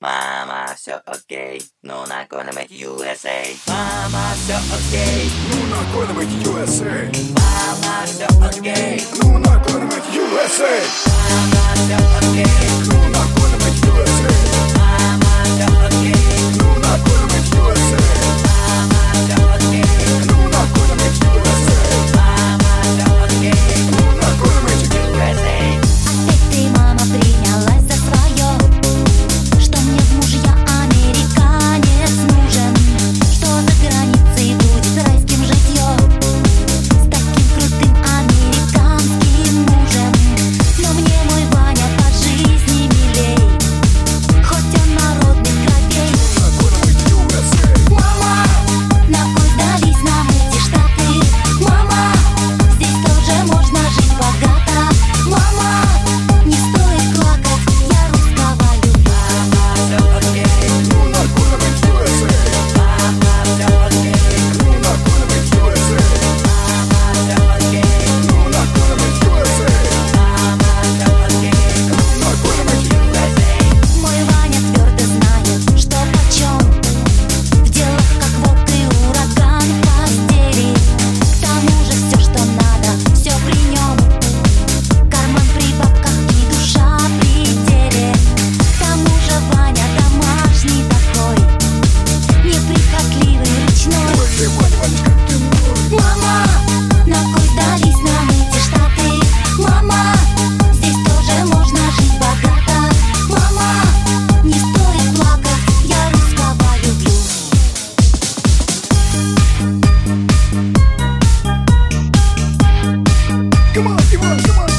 Mama, so okay. No, not gonna make USA. Mama, so okay. No, not gonna make USA. Mama, so okay. No, not gonna make USA. on, come on.